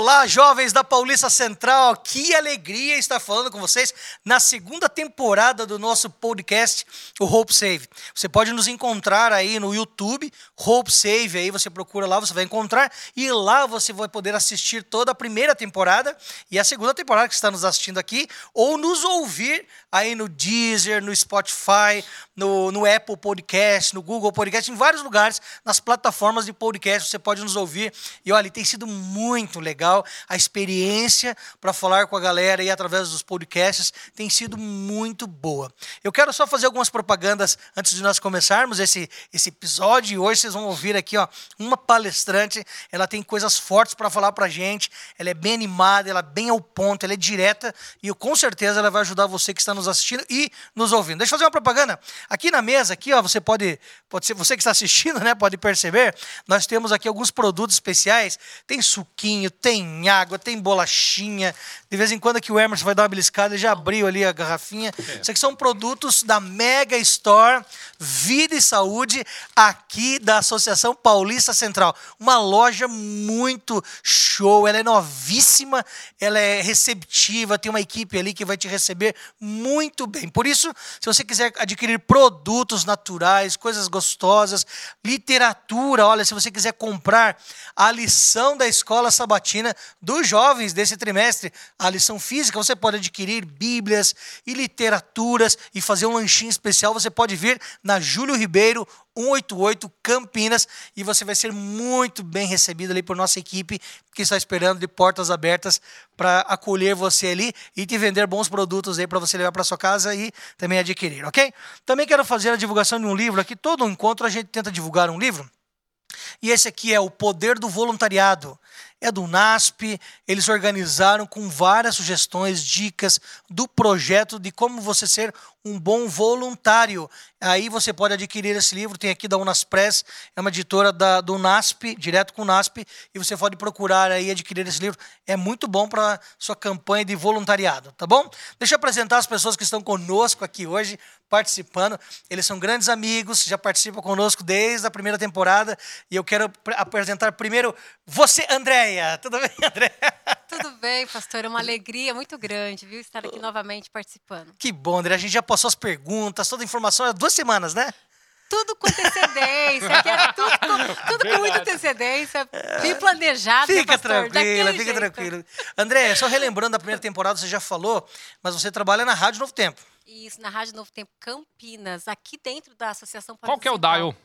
Olá, jovens da Paulista Central, que alegria estar falando com vocês na segunda temporada do nosso podcast, o Hope Save. Você pode nos encontrar aí no YouTube, Hope Save, aí você procura lá, você vai encontrar, e lá você vai poder assistir toda a primeira temporada e a segunda temporada que está nos assistindo aqui, ou nos ouvir aí no Deezer, no Spotify, no, no Apple Podcast, no Google Podcast, em vários lugares, nas plataformas de podcast, você pode nos ouvir. E olha, tem sido muito legal a experiência para falar com a galera aí através dos podcasts, tem sido muito boa. Eu quero só fazer algumas propagandas antes de nós começarmos esse, esse episódio. E hoje vocês vão ouvir aqui ó, uma palestrante, ela tem coisas fortes para falar para gente, ela é bem animada, ela é bem ao ponto, ela é direta e eu, com certeza ela vai ajudar você que está nos assistindo e nos ouvindo. Deixa eu fazer uma propaganda. Aqui na mesa, aqui, ó, você pode, pode ser, você que está assistindo, né, pode perceber, nós temos aqui alguns produtos especiais. Tem suquinho, tem água, tem bolachinha. De vez em quando aqui o Emerson vai dar uma beliscada, ele já abriu ali a garrafinha. É. Isso aqui são produtos da Mega Store Vida e Saúde, aqui da Associação Paulista Central. Uma loja muito show, ela é novíssima, ela é receptiva, tem uma equipe ali que vai te receber muito bem. Por isso, se você quiser adquirir produtos naturais, coisas gostosas, literatura, olha, se você quiser comprar a lição da escola sabatina dos jovens desse trimestre, a lição física, você pode adquirir bíblias e literaturas e fazer um lanchinho especial, você pode vir na Júlio Ribeiro 188 Campinas e você vai ser muito bem recebido ali por nossa equipe que está esperando de portas abertas para acolher você ali e te vender bons produtos aí para você levar para sua casa e também adquirir, ok? Também quero fazer a divulgação de um livro aqui. Todo encontro a gente tenta divulgar um livro. E esse aqui é O Poder do Voluntariado é do NASP. Eles organizaram com várias sugestões, dicas do projeto de como você ser um bom voluntário. Aí você pode adquirir esse livro, tem aqui da Unas Press, é uma editora da, do NASP, direto com o NASP, e você pode procurar aí adquirir esse livro. É muito bom para sua campanha de voluntariado, tá bom? Deixa eu apresentar as pessoas que estão conosco aqui hoje, participando. Eles são grandes amigos, já participam conosco desde a primeira temporada, e eu quero apresentar primeiro você, Andréia. Tudo bem, Andréia? Tudo bem, pastor. É uma alegria muito grande, viu, estar aqui novamente participando. Que bom, André. A gente já passou as perguntas, toda a informação há duas semanas, né? Tudo com antecedência, é tudo, com, tudo com muita antecedência, bem planejado. Fica né, tranquila, fica tranquila. André, só relembrando a primeira temporada, você já falou, mas você trabalha na Rádio Novo Tempo. Isso, na Rádio Novo Tempo Campinas, aqui dentro da Associação Qual que é o dial?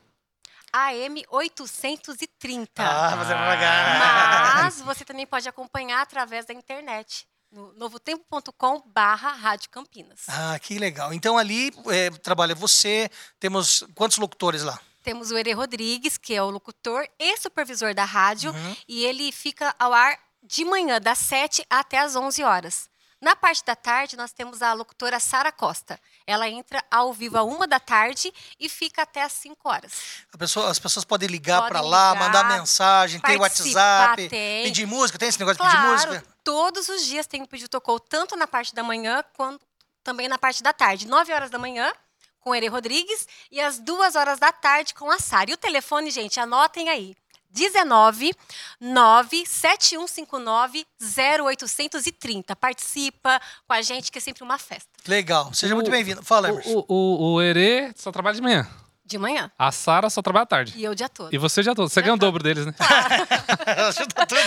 AM 830. Ah, mas é devagar. Mas você também pode acompanhar através da internet no novotempo.com barra Rádio Campinas. Ah, que legal. Então ali é, trabalha você, temos quantos locutores lá? Temos o Ere Rodrigues, que é o locutor e supervisor da rádio, uhum. e ele fica ao ar de manhã, das 7 até as 11 horas. Na parte da tarde, nós temos a locutora Sara Costa. Ela entra ao vivo a uma da tarde e fica até às 5 horas. Pessoa, as pessoas podem ligar para lá, mandar mensagem, tem WhatsApp, tem. pedir música, tem esse negócio claro, de pedir música? Todos os dias tem o pedido tocou, tanto na parte da manhã quanto também na parte da tarde. 9 horas da manhã, com Ere Rodrigues, e às 2 horas da tarde com a Sara. E o telefone, gente, anotem aí. 19 97159 0830. Participa com a gente, que é sempre uma festa. Legal. Seja o, muito bem-vindo. Fala, Emerson. O, o, o Herê só trabalha de manhã. De manhã. A Sara só trabalha à tarde. E eu o dia todo. E você o dia todo. Você dia ganha todo. o dobro deles, né? ela ajuda tudo.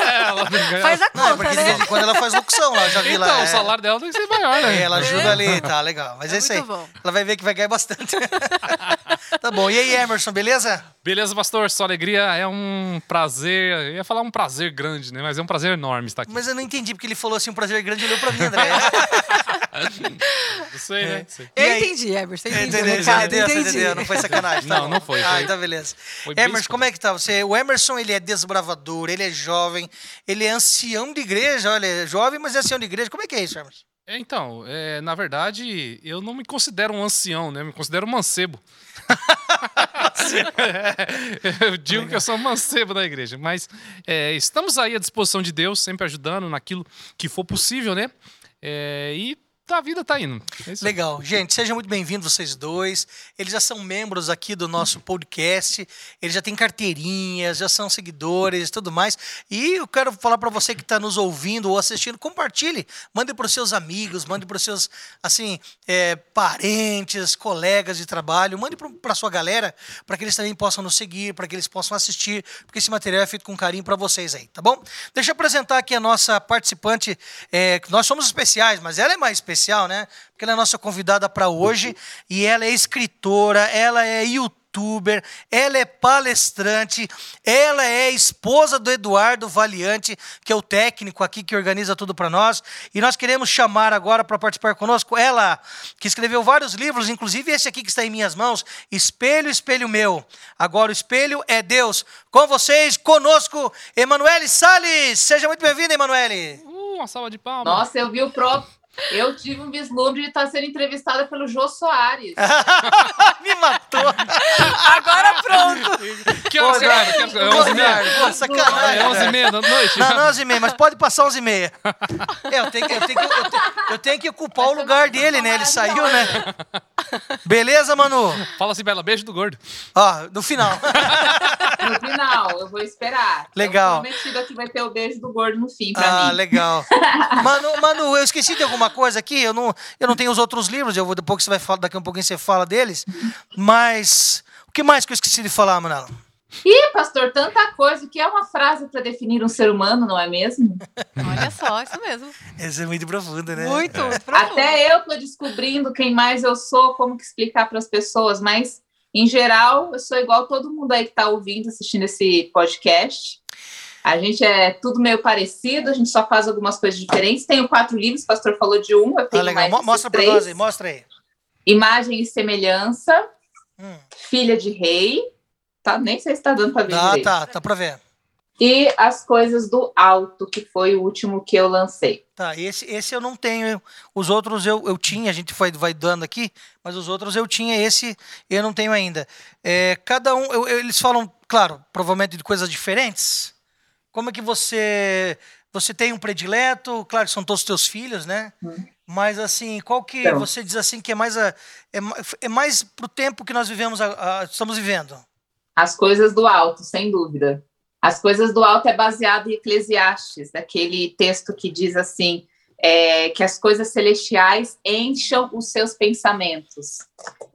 ela faz a conta, não, né? Quando ela faz locução lá, já vi então, lá. Então, o é... salário dela tem que ser maior, né? É, ela ajuda é. ali, tá legal. Mas é, é isso aí. Bom. Ela vai ver que vai ganhar bastante. tá bom. E aí, Emerson, beleza? Beleza, pastor. Sua alegria é um prazer. Eu ia falar um prazer grande, né? Mas é um prazer enorme estar aqui. Mas eu não entendi porque ele falou assim, um prazer grande, olhou pra mim, André. não sei, né? Sei. Eu entendi, Emerson. Entendi, entendeu, entendeu, entendi. entendeu, não foi sacanagem. Tá não, não foi. Ah, então beleza. Foi Emerson, como é que tá? Você, o Emerson, ele é desbravador, ele é jovem, ele é ancião de igreja, olha, é jovem, mas é ancião de igreja. Como é que é isso, Emerson? É, então, é, na verdade, eu não me considero um ancião, né? Eu me considero um mancebo. é, eu digo que eu sou um mancebo da igreja, mas é, estamos aí à disposição de Deus, sempre ajudando naquilo que for possível, né? É, e a vida tá indo. É. Legal. Gente, sejam muito bem-vindos vocês dois. Eles já são membros aqui do nosso podcast. Eles já têm carteirinhas, já são seguidores e tudo mais. E eu quero falar para você que está nos ouvindo ou assistindo, compartilhe. Mande para os seus amigos, mande para os seus, assim, é, parentes, colegas de trabalho. Mande para sua galera, para que eles também possam nos seguir, para que eles possam assistir, porque esse material é feito com carinho para vocês aí, tá bom? Deixa eu apresentar aqui a nossa participante. é, nós somos especiais, mas ela é mais especial, né? Porque ela é nossa convidada para hoje e ela é escritora, ela é youtuber, ela é palestrante, ela é esposa do Eduardo Valiante, que é o técnico aqui que organiza tudo para nós. E nós queremos chamar agora para participar conosco ela, que escreveu vários livros, inclusive esse aqui que está em minhas mãos, Espelho, Espelho Meu. Agora o espelho é Deus. Com vocês, conosco, Emanuele Salles. Seja muito bem-vinda, Emanuele. Uh, uma salva de palmas. Nossa, eu vi o próprio. Eu tive um vislumbre de estar sendo entrevistada pelo Jô Soares. Me matou. Agora pronto. Que horas grava? Que horas- É 11 e meia? Pô, sacanagem. É 11 e meia da noite? Não, não, 11 e meia, mas pode passar 11 e meia. É, eu tenho que, eu tenho que, eu tenho, eu tenho que ocupar o lugar dele, né? Ele saiu, né? Beleza, Manu? Fala assim, Bela, beijo do gordo. Ó, no final. No final, eu vou esperar. Legal. Eu prometido que vai ter o beijo do gordo no fim pra Ah, mim. legal. Manu, Manu, eu esqueci de alguma coisa aqui. Eu não, eu não tenho os outros livros. Eu vou depois que você vai falar, daqui a um pouquinho você fala deles. Mas o que mais que eu esqueci de falar, Manela? Ih, pastor, tanta coisa. Que é uma frase para definir um ser humano, não é mesmo? Olha só, isso mesmo. Essa é muito profunda, né? Muito, muito profundo. Até eu tô descobrindo quem mais eu sou, como que explicar para as pessoas, mas em geral, eu sou igual todo mundo aí que está ouvindo, assistindo esse podcast. A gente é tudo meio parecido, a gente só faz algumas coisas diferentes. Tenho quatro livros, o pastor falou de um, eu Ah, tenho legal. mais Mostra pra três. nós aí, mostra aí. Imagem e Semelhança, Hum. Filha de Rei, tá? Nem sei se tá dando para ver Tá, direito. tá, tá pra ver. E As Coisas do Alto, que foi o último que eu lancei. Tá, esse, esse eu não tenho. Os outros eu, eu tinha, a gente vai, vai dando aqui, mas os outros eu tinha, esse eu não tenho ainda. É, cada um, eu- eles falam, claro, provavelmente de coisas diferentes. Como é que você. Você tem um predileto? Claro que são todos teus filhos, né? Hum. Mas assim, qual que Então. você diz assim que é mais a, é, é mais pro tempo que nós vivemos, a- a- estamos vivendo? As Coisas do Alto, sem dúvida. As Coisas do Alto é baseado em Eclesiastes, daquele texto que diz assim, é, que as coisas celestiais encham os seus pensamentos.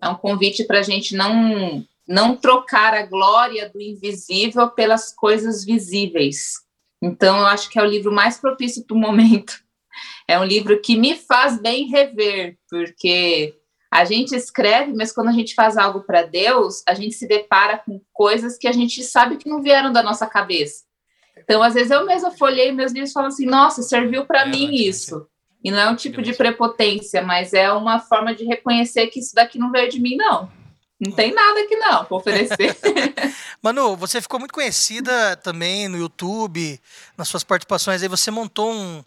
É um convite para a gente não, não trocar a glória do invisível pelas coisas visíveis. Então, eu acho que é o livro mais propício para o momento. É um livro que me faz bem rever, porque a gente escreve, mas quando a gente faz algo para Deus, a gente se depara com coisas que a gente sabe que não vieram da nossa cabeça. Então, às vezes eu mesma folhei meus livros e falo assim: nossa, serviu para É, mim isso. E não é um tipo de prepotência, mas é uma forma de reconhecer que isso daqui não veio de mim, não. Não tem nada aqui, não, para oferecer. Manu, você ficou muito conhecida também no YouTube, nas suas participações aí, você montou um.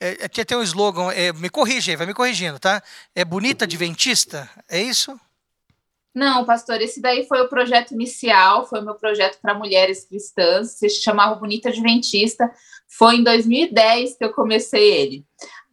É, aqui tem um slogan, é, me corrige aí, vai me corrigindo, tá? É bonita adventista? É isso? Não, pastor, esse daí foi o projeto inicial, foi o meu projeto para mulheres cristãs, se chamava Bonita Adventista. Foi em 2010 que eu comecei ele.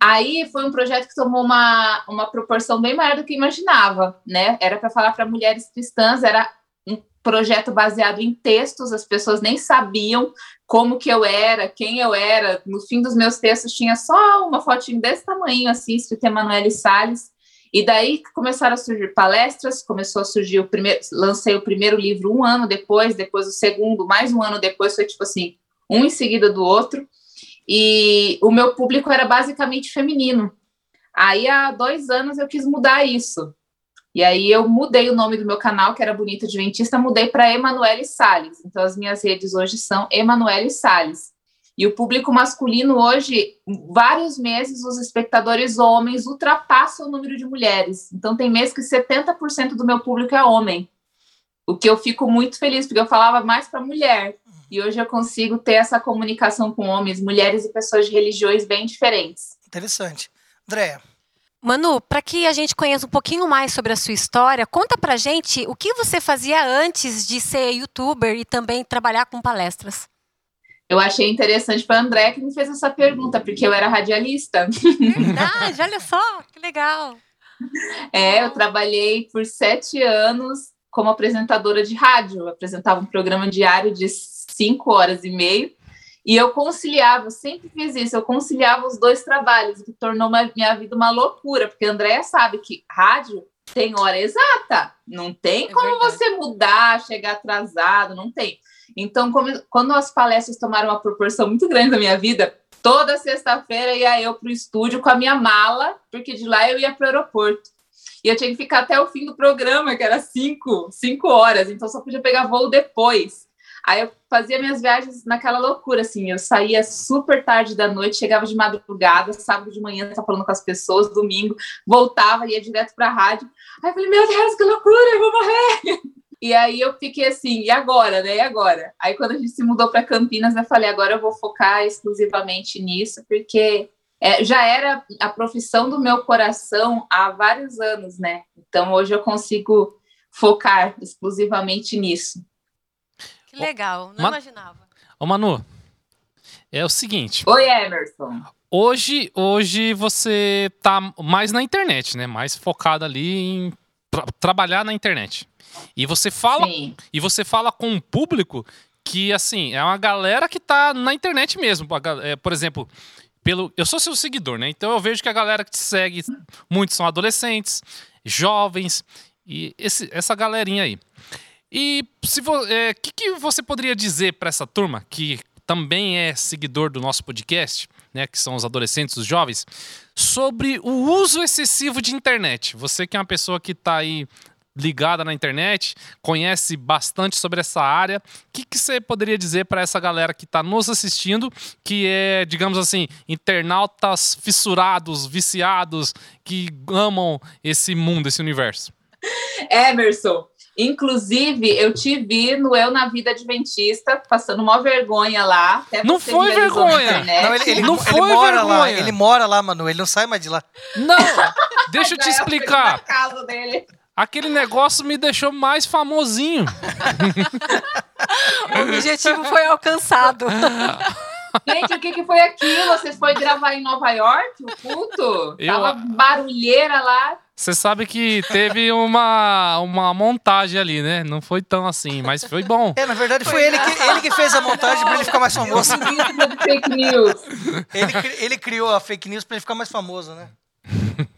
Aí foi um projeto que tomou uma, uma proporção bem maior do que imaginava, né? Era para falar para mulheres cristãs, era um projeto baseado em textos, as pessoas nem sabiam como que eu era, quem eu era. No fim dos meus textos tinha só uma fotinho desse tamanho, assim, escrito Emanuele Salles. E daí começaram a surgir palestras, começou a surgir o primeiro, lancei o primeiro livro um ano depois, depois o segundo, mais um ano depois, foi tipo assim, um em seguida do outro. E o meu público era basicamente feminino. Aí há dois anos eu quis mudar isso. E aí eu mudei o nome do meu canal, que era Bonita Adventista, mudei para Emanuele Salles. Então as minhas redes hoje são Emanuele Salles. E o público masculino hoje, vários meses, os espectadores homens ultrapassam o número de mulheres. Então, tem meses que 70% do meu público é homem. O que eu fico muito feliz, porque eu falava mais para mulher. E hoje eu consigo ter essa comunicação com homens, mulheres e pessoas de religiões bem diferentes. Interessante. Andréia, Manu, para que a gente conheça um pouquinho mais sobre a sua história, conta pra gente o que você fazia antes de ser youtuber e também trabalhar com palestras. Eu achei interessante para André que me fez essa pergunta, porque eu era radialista. Verdade, olha só, que legal. É, eu trabalhei por sete anos como apresentadora de rádio. Eu apresentava um programa diário de cinco horas e meia. E eu conciliava, eu sempre fiz isso, eu conciliava os dois trabalhos, o que tornou minha vida uma loucura, porque a Andréia sabe que rádio tem hora exata, não tem é como verdade. você mudar, chegar atrasado, não tem. Então, como, quando as palestras tomaram uma proporção muito grande da minha vida, toda sexta-feira ia eu para o estúdio com a minha mala, porque de lá eu ia para o aeroporto. E eu tinha que ficar até o fim do programa, que era cinco, cinco horas, então só podia pegar voo depois. Aí eu fazia minhas viagens naquela loucura, assim, eu saía super tarde da noite, chegava de madrugada, sábado de manhã, estava falando com as pessoas, domingo, voltava, ia direto para a rádio. Aí eu falei, meu Deus, que loucura, eu vou morrer! E aí eu fiquei assim, e agora, né? E agora? Aí quando a gente se mudou para Campinas, eu falei, agora eu vou focar exclusivamente nisso, porque é, já era a profissão do meu coração há vários anos, né? Então hoje eu consigo focar exclusivamente nisso. Que legal, não Ma imaginava. Ô Manu, é o seguinte. Oi, Emerson. Hoje, hoje você tá mais na internet, né? Mais focado ali em tra trabalhar na internet. E você fala Sim. e você fala com um público que assim, é uma galera que tá na internet mesmo. É, por exemplo, pelo eu sou seu seguidor, né? Então eu vejo que a galera que te segue muitos são adolescentes, jovens e esse, essa galerinha aí. E se o é, que, que você poderia dizer para essa turma que também é seguidor do nosso podcast, né, que são os adolescentes, os jovens, sobre o uso excessivo de internet. Você que é uma pessoa que está aí ligada na internet, conhece bastante sobre essa área. O que, que você poderia dizer para essa galera que está nos assistindo, que é, digamos assim, internautas fissurados, viciados, que amam esse mundo, esse universo? Emerson, Inclusive, eu te vi no Eu na Vida Adventista, passando uma vergonha lá. não foi vergonha. Não, ele, ele, não ele, foi mora vergonha. lá. Ele mora lá, mano. Ele não sai mais de lá. Não, deixa eu te explicar. casa dele. Aquele negócio me deixou mais famosinho. o objetivo foi alcançado. Gente, o que, que foi aquilo? Vocês foram gravar em Nova York, o culto? Eu... Tava barulheira lá. Você sabe que teve uma, uma montagem ali, né? Não foi tão assim, mas foi bom. É, na verdade foi, foi ele, que, ele que fez a montagem para ele ficar mais famoso. fake news. Ele, ele criou a fake news para ele ficar mais famoso, né?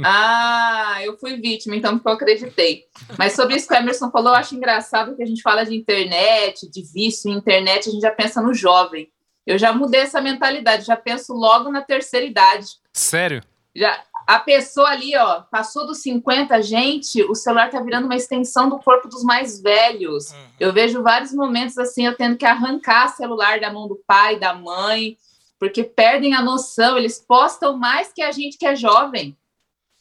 Ah, eu fui vítima, então porque eu acreditei. Mas sobre isso que o Emerson falou, eu acho engraçado que a gente fala de internet, de vício em internet, a gente já pensa no jovem. Eu já mudei essa mentalidade, já penso logo na terceira idade. Sério? Já, a pessoa ali, ó, passou dos 50, gente, o celular tá virando uma extensão do corpo dos mais velhos. Uhum. Eu vejo vários momentos assim, eu tendo que arrancar celular da mão do pai, da mãe, porque perdem a noção, eles postam mais que a gente que é jovem.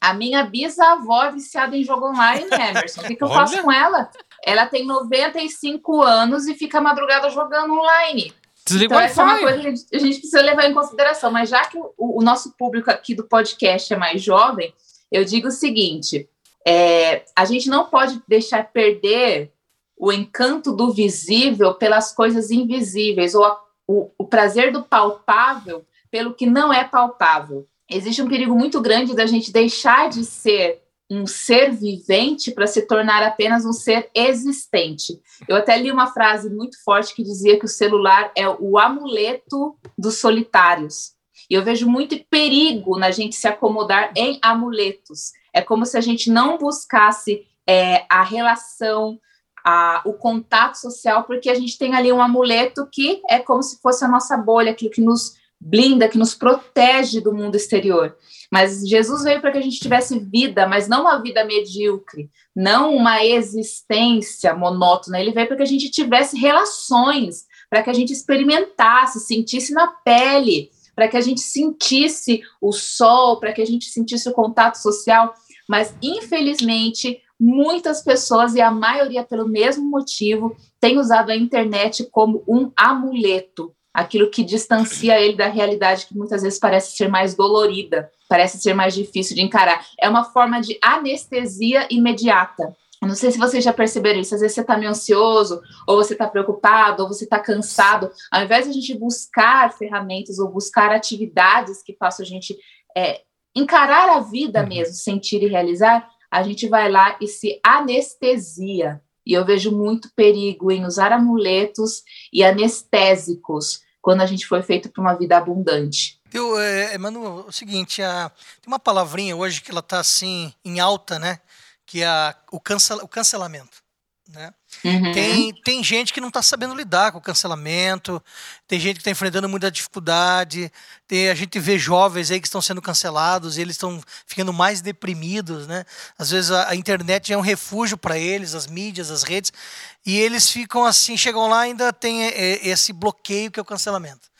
A minha bisavó é viciada em jogo online, Emerson. O que, que eu faço com ela? Ela tem 95 anos e fica madrugada jogando online. Desliga então, essa é uma coisa que a gente precisa levar em consideração. Mas já que o, o nosso público aqui do podcast é mais jovem, eu digo o seguinte: é, a gente não pode deixar perder o encanto do visível pelas coisas invisíveis, ou a, o, o prazer do palpável pelo que não é palpável. Existe um perigo muito grande da gente deixar de ser um ser vivente para se tornar apenas um ser existente. Eu até li uma frase muito forte que dizia que o celular é o amuleto dos solitários. E eu vejo muito perigo na gente se acomodar em amuletos. É como se a gente não buscasse é, a relação, a, o contato social, porque a gente tem ali um amuleto que é como se fosse a nossa bolha, aquilo que nos blinda, que nos protege do mundo exterior. Mas Jesus veio para que a gente tivesse vida, mas não uma vida medíocre, não uma existência monótona. Ele veio para que a gente tivesse relações, para que a gente experimentasse, sentisse na pele, para que a gente sentisse o sol, para que a gente sentisse o contato social. Mas, infelizmente, muitas pessoas, e a maioria pelo mesmo motivo, têm usado a internet como um amuleto aquilo que distancia ele da realidade que muitas vezes parece ser mais dolorida, parece ser mais difícil de encarar. É uma forma de anestesia imediata. não sei se vocês já perceberam isso, às vezes você está meio ansioso, ou você está preocupado, ou você está cansado. Ao invés de a gente buscar ferramentas ou buscar atividades que façam a gente é, encarar a vida uhum. mesmo, sentir e realizar, a gente vai lá e se anestesia. E eu vejo muito perigo em usar amuletos e anestésicos quando a gente foi feito para uma vida abundante. Eu, é, Manu, é o seguinte, a, tem uma palavrinha hoje que ela está assim em alta, né? Que é a, o, cancel, o cancelamento. Né? Uhum. Tem, tem gente que não está sabendo lidar com o cancelamento, tem gente que está enfrentando muita dificuldade, tem, a gente vê jovens aí que estão sendo cancelados eles estão ficando mais deprimidos. Né? Às vezes a, a internet é um refúgio para eles, as mídias, as redes, e eles ficam assim, chegam lá ainda tem esse bloqueio que é o cancelamento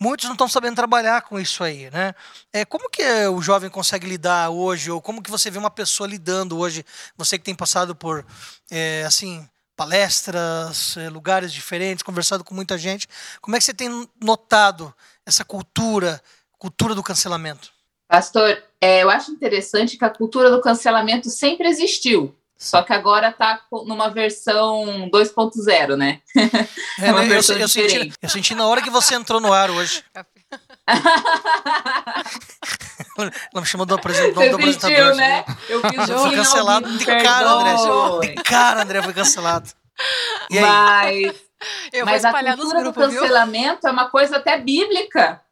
muitos não estão sabendo trabalhar com isso aí, né? É, como que o jovem consegue lidar hoje, ou como que você vê uma pessoa lidando hoje, você que tem passado por, é, assim, palestras, é, lugares diferentes, conversado com muita gente, como é que você tem notado essa cultura, cultura do cancelamento? Pastor, é, eu acho interessante que a cultura do cancelamento sempre existiu. Só que agora tá numa versão 2.0, né? É, uma né? versão eu, eu, senti, eu senti na hora que você entrou no ar hoje. Ela me chamou do apresentador. Você do apresentador. né? Eu fiz eu fui cancelado de cara, André. De cara, André, foi cancelado. E mas, eu mas a cultura grupos, do cancelamento viu? é uma coisa até bíblica.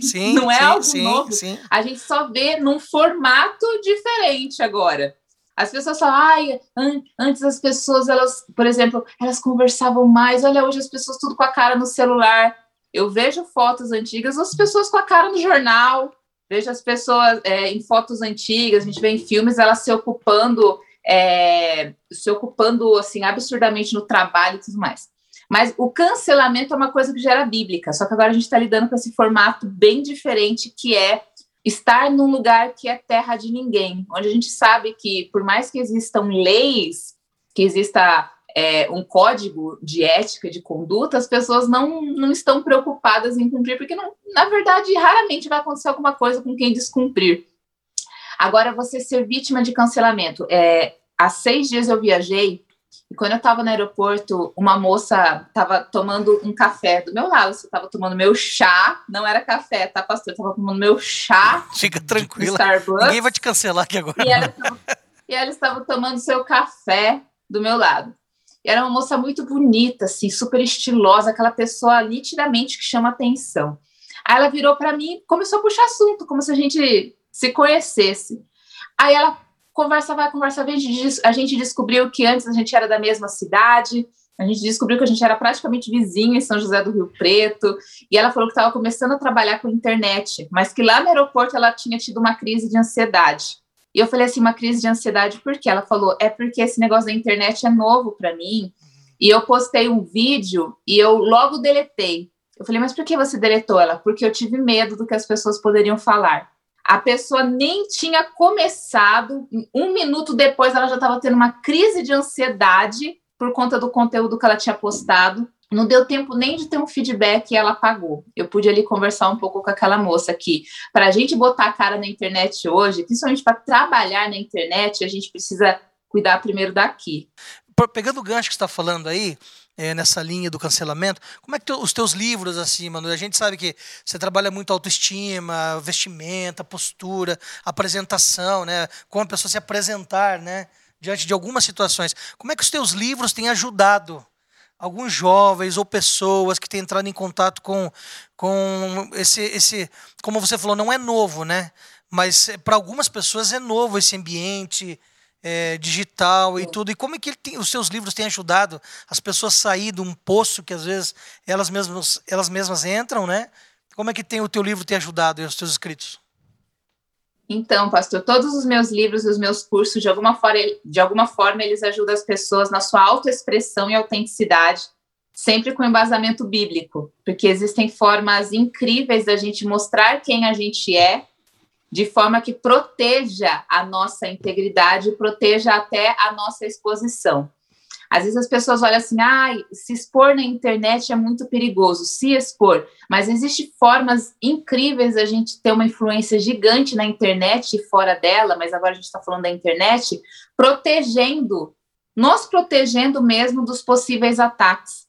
Sim, não é sim, algo sim, novo. Sim. A gente só vê num formato diferente agora. As pessoas falam, ai, antes as pessoas, elas, por exemplo, elas conversavam mais, olha, hoje as pessoas tudo com a cara no celular. Eu vejo fotos antigas, as pessoas com a cara no jornal, vejo as pessoas é, em fotos antigas, a gente vê em filmes elas se ocupando, é, se ocupando assim absurdamente no trabalho e tudo mais. Mas o cancelamento é uma coisa que já era bíblica, só que agora a gente está lidando com esse formato bem diferente que é estar num lugar que é terra de ninguém, onde a gente sabe que, por mais que existam leis, que exista é, um código de ética, de conduta, as pessoas não, não estão preocupadas em cumprir, porque, não, na verdade, raramente vai acontecer alguma coisa com quem descumprir. Agora, você ser vítima de cancelamento. É, há seis dias eu viajei e quando eu estava no aeroporto, uma moça estava tomando um café do meu lado. Você estava tomando meu chá, não era café, tá, pastor? Estava tomando meu chá. Fica tranquila. Ninguém vai te cancelar aqui agora. E ela, e ela estava tomando seu café do meu lado. E era uma moça muito bonita, assim, super estilosa, aquela pessoa nitidamente que chama atenção. Aí ela virou para mim e começou a puxar assunto, como se a gente se conhecesse. Aí ela conversa vai, conversa a gente descobriu que antes a gente era da mesma cidade, a gente descobriu que a gente era praticamente vizinho em São José do Rio Preto, e ela falou que estava começando a trabalhar com internet, mas que lá no aeroporto ela tinha tido uma crise de ansiedade. E eu falei assim, uma crise de ansiedade por quê? Ela falou, é porque esse negócio da internet é novo para mim, e eu postei um vídeo e eu logo deletei. Eu falei, mas por que você deletou ela? Porque eu tive medo do que as pessoas poderiam falar. A pessoa nem tinha começado, um minuto depois ela já estava tendo uma crise de ansiedade por conta do conteúdo que ela tinha postado. Não deu tempo nem de ter um feedback e ela apagou. Eu pude ali conversar um pouco com aquela moça que, para a gente botar a cara na internet hoje, principalmente para trabalhar na internet, a gente precisa cuidar primeiro daqui. Pegando o gancho que está falando aí, é, nessa linha do cancelamento. Como é que os teus livros, assim, mano? A gente sabe que você trabalha muito autoestima, vestimenta, postura, apresentação, né? Como a pessoa se apresentar, né? Diante de algumas situações. Como é que os teus livros têm ajudado alguns jovens ou pessoas que têm entrado em contato com, com esse, esse. Como você falou, não é novo, né? Mas para algumas pessoas é novo esse ambiente é, digital e tudo. E como é que tem, os seus livros têm ajudado as pessoas a sair de um poço que às vezes elas mesmas, elas mesmas entram, né? Como é que tem o teu livro tem ajudado e os teus escritos? Então, pastor, todos os meus livros e os meus cursos, de alguma, forma, de alguma forma, eles ajudam as pessoas na sua autoexpressão e autenticidade, sempre com embasamento bíblico, porque existem formas incríveis da gente mostrar quem a gente é de forma que proteja a nossa integridade, proteja até a nossa exposição. Às vezes as pessoas olham assim, ah, se expor na internet é muito perigoso, se expor. Mas existem formas incríveis a gente ter uma influência gigante na internet e fora dela, mas agora a gente está falando da internet, protegendo nos protegendo mesmo dos possíveis ataques.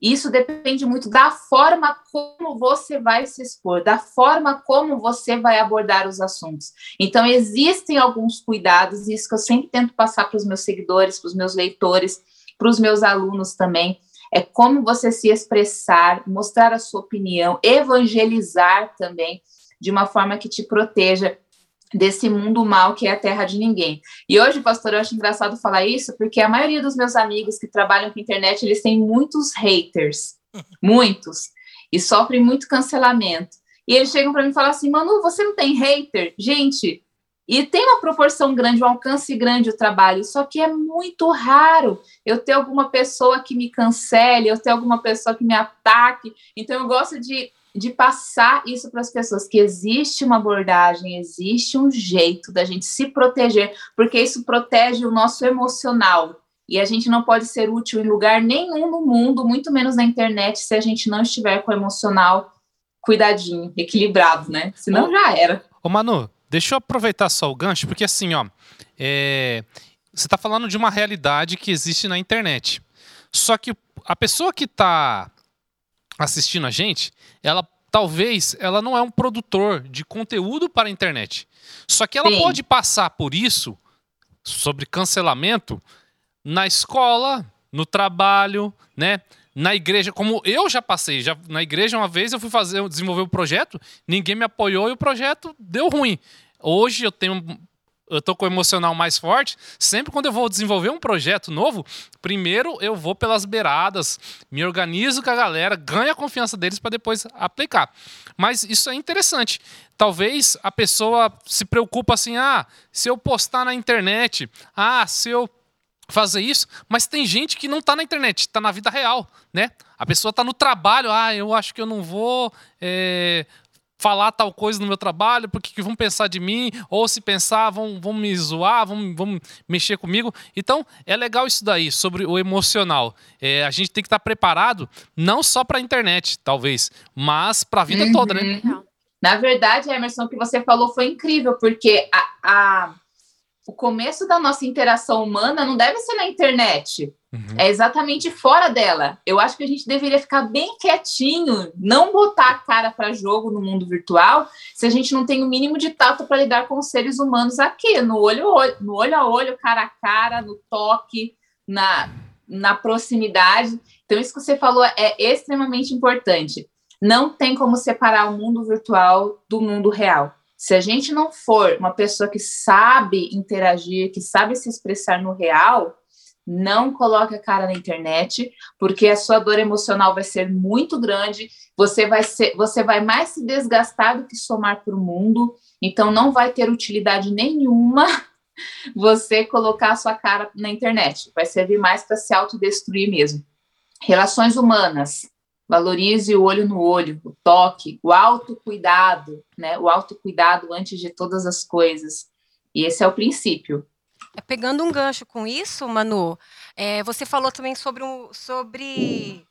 Isso depende muito da forma como você vai se expor, da forma como você vai abordar os assuntos. Então, existem alguns cuidados, isso que eu sempre tento passar para os meus seguidores, para os meus leitores, para os meus alunos também. É como você se expressar, mostrar a sua opinião, evangelizar também, de uma forma que te proteja desse mundo mal que é a terra de ninguém. E hoje, pastor, eu acho engraçado falar isso, porque a maioria dos meus amigos que trabalham com internet, eles têm muitos haters, muitos, e sofrem muito cancelamento. E eles chegam para mim e falam assim, Manu, você não tem hater? Gente, e tem uma proporção grande, um alcance grande o trabalho, só que é muito raro eu ter alguma pessoa que me cancele, eu ter alguma pessoa que me ataque. Então, eu gosto de de passar isso para as pessoas, que existe uma abordagem, existe um jeito da gente se proteger, porque isso protege o nosso emocional. E a gente não pode ser útil em lugar nenhum no mundo, muito menos na internet, se a gente não estiver com o emocional cuidadinho, equilibrado, né? Senão já era. Ô Manu, deixa eu aproveitar só o gancho, porque assim, ó, é, você está falando de uma realidade que existe na internet. Só que a pessoa que está assistindo a gente, ela talvez ela não é um produtor de conteúdo para a internet. Só que ela Sim. pode passar por isso sobre cancelamento na escola, no trabalho, né? Na igreja, como eu já passei, já na igreja uma vez eu fui fazer, desenvolver o um projeto, ninguém me apoiou e o projeto deu ruim. Hoje eu tenho eu tô com o emocional mais forte, sempre quando eu vou desenvolver um projeto novo, primeiro eu vou pelas beiradas, me organizo com a galera, ganho a confiança deles para depois aplicar. Mas isso é interessante. Talvez a pessoa se preocupa assim: "Ah, se eu postar na internet, ah, se eu fazer isso, mas tem gente que não está na internet, está na vida real, né? A pessoa está no trabalho, ah, eu acho que eu não vou é, falar tal coisa no meu trabalho, porque que vão pensar de mim, ou se pensar, vão, vão me zoar, vão, vão mexer comigo. Então, é legal isso daí, sobre o emocional. É, a gente tem que estar preparado, não só para a internet, talvez, mas para a vida uhum. toda, né? Na verdade, Emerson, o que você falou foi incrível, porque a, a o começo da nossa interação humana não deve ser na internet. Uhum. É exatamente fora dela. Eu acho que a gente deveria ficar bem quietinho, não botar a cara para jogo no mundo virtual, se a gente não tem o mínimo de tato para lidar com os seres humanos aqui, no olho, olho, no olho a olho, cara a cara, no toque, na, na proximidade. Então, isso que você falou é extremamente importante. Não tem como separar o mundo virtual do mundo real. Se a gente não for uma pessoa que sabe interagir, que sabe se expressar no real, não coloque a cara na internet, porque a sua dor emocional vai ser muito grande, você vai ser, você vai mais se desgastar do que somar para o mundo, então não vai ter utilidade nenhuma você colocar a sua cara na internet, vai servir mais para se autodestruir mesmo. Relações humanas, valorize o olho no olho, o toque, o autocuidado, né? O autocuidado antes de todas as coisas. E esse é o princípio. É, pegando um gancho com isso, Manu, é, você falou também sobre, um, sobre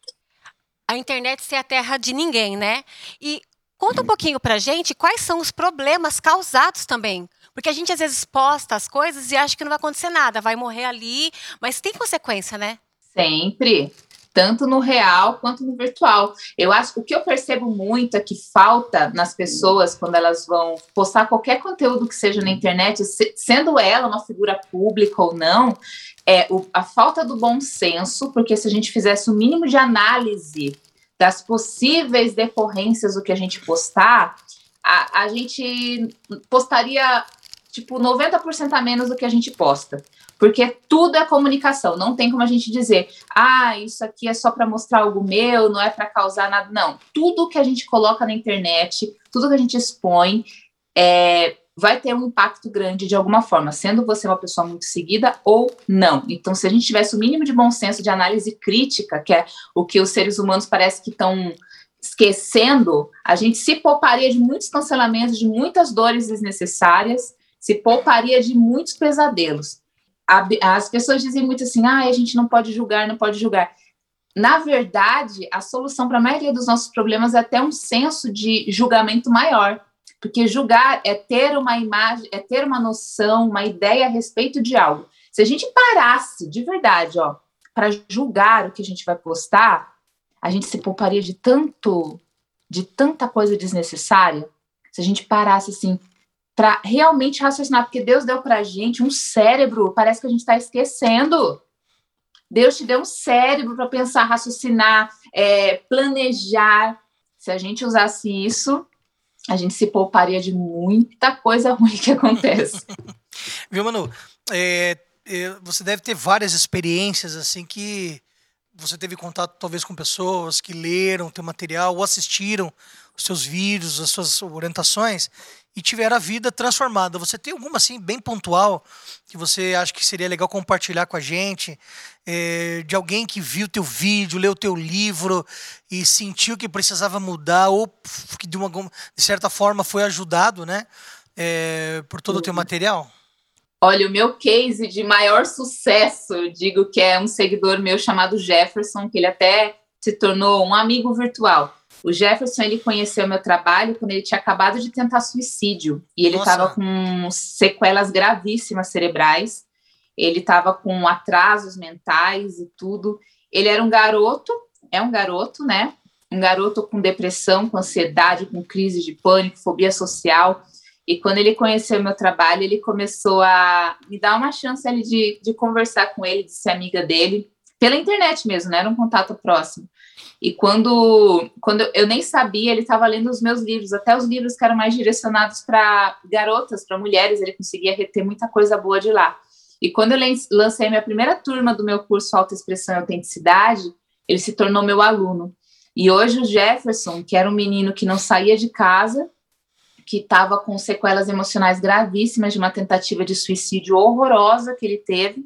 a internet ser a terra de ninguém, né? E conta um pouquinho pra gente quais são os problemas causados também. Porque a gente às vezes posta as coisas e acha que não vai acontecer nada, vai morrer ali, mas tem consequência, né? Sempre tanto no real quanto no virtual. Eu acho que o que eu percebo muito é que falta nas pessoas quando elas vão postar qualquer conteúdo que seja na internet, sendo ela uma figura pública ou não, é a falta do bom senso, porque se a gente fizesse o mínimo de análise das possíveis decorrências do que a gente postar, a, a gente postaria tipo 90% a menos do que a gente posta porque tudo é comunicação, não tem como a gente dizer, ah, isso aqui é só para mostrar algo meu, não é para causar nada. Não, tudo que a gente coloca na internet, tudo que a gente expõe, é, vai ter um impacto grande de alguma forma, sendo você uma pessoa muito seguida ou não. Então, se a gente tivesse o mínimo de bom senso de análise crítica, que é o que os seres humanos parece que estão esquecendo, a gente se pouparia de muitos cancelamentos, de muitas dores desnecessárias, se pouparia de muitos pesadelos as pessoas dizem muito assim, ah, a gente não pode julgar, não pode julgar. Na verdade, a solução para a maioria dos nossos problemas é ter um senso de julgamento maior, porque julgar é ter uma imagem, é ter uma noção, uma ideia a respeito de algo. Se a gente parasse de verdade, ó, para julgar o que a gente vai postar, a gente se pouparia de tanto, de tanta coisa desnecessária. Se a gente parasse assim para realmente raciocinar, porque Deus deu para a gente um cérebro, parece que a gente está esquecendo. Deus te deu um cérebro para pensar, raciocinar, é, planejar. Se a gente usasse isso, a gente se pouparia de muita coisa ruim que acontece. Viu, Manu? É, é, você deve ter várias experiências assim que você teve contato talvez com pessoas que leram teu material ou assistiram os seus vídeos, as suas orientações e tiveram a vida transformada. Você tem alguma assim bem pontual que você acha que seria legal compartilhar com a gente é, de alguém que viu teu vídeo, leu teu livro e sentiu que precisava mudar ou que de uma de certa forma foi ajudado, né, é, por todo o teu material? Olha, o meu case de maior sucesso, eu digo que é um seguidor meu chamado Jefferson, que ele até se tornou um amigo virtual. O Jefferson, ele conheceu meu trabalho quando ele tinha acabado de tentar suicídio. E ele estava com sequelas gravíssimas cerebrais. Ele estava com atrasos mentais e tudo. Ele era um garoto, é um garoto, né? Um garoto com depressão, com ansiedade, com crise de pânico, fobia social. E quando ele conheceu meu trabalho, ele começou a me dar uma chance ali de, de conversar com ele, de ser amiga dele, pela internet mesmo, né? Era um contato próximo. E quando, quando eu nem sabia, ele estava lendo os meus livros, até os livros que eram mais direcionados para garotas, para mulheres, ele conseguia reter muita coisa boa de lá. E quando eu lancei minha primeira turma do meu curso Autoexpressão e Autenticidade, ele se tornou meu aluno. E hoje o Jefferson, que era um menino que não saía de casa, que estava com sequelas emocionais gravíssimas de uma tentativa de suicídio horrorosa que ele teve.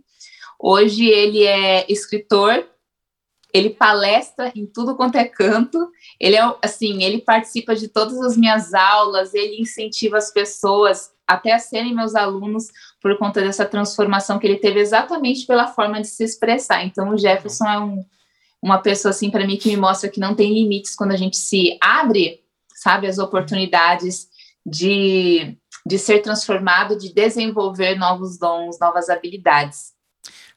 Hoje ele é escritor, ele palestra em tudo quanto é canto. Ele é assim, ele participa de todas as minhas aulas, ele incentiva as pessoas até a serem meus alunos por conta dessa transformação que ele teve exatamente pela forma de se expressar. Então o Jefferson é um, uma pessoa assim para mim que me mostra que não tem limites quando a gente se abre, sabe, as oportunidades de, de ser transformado, de desenvolver novos dons, novas habilidades.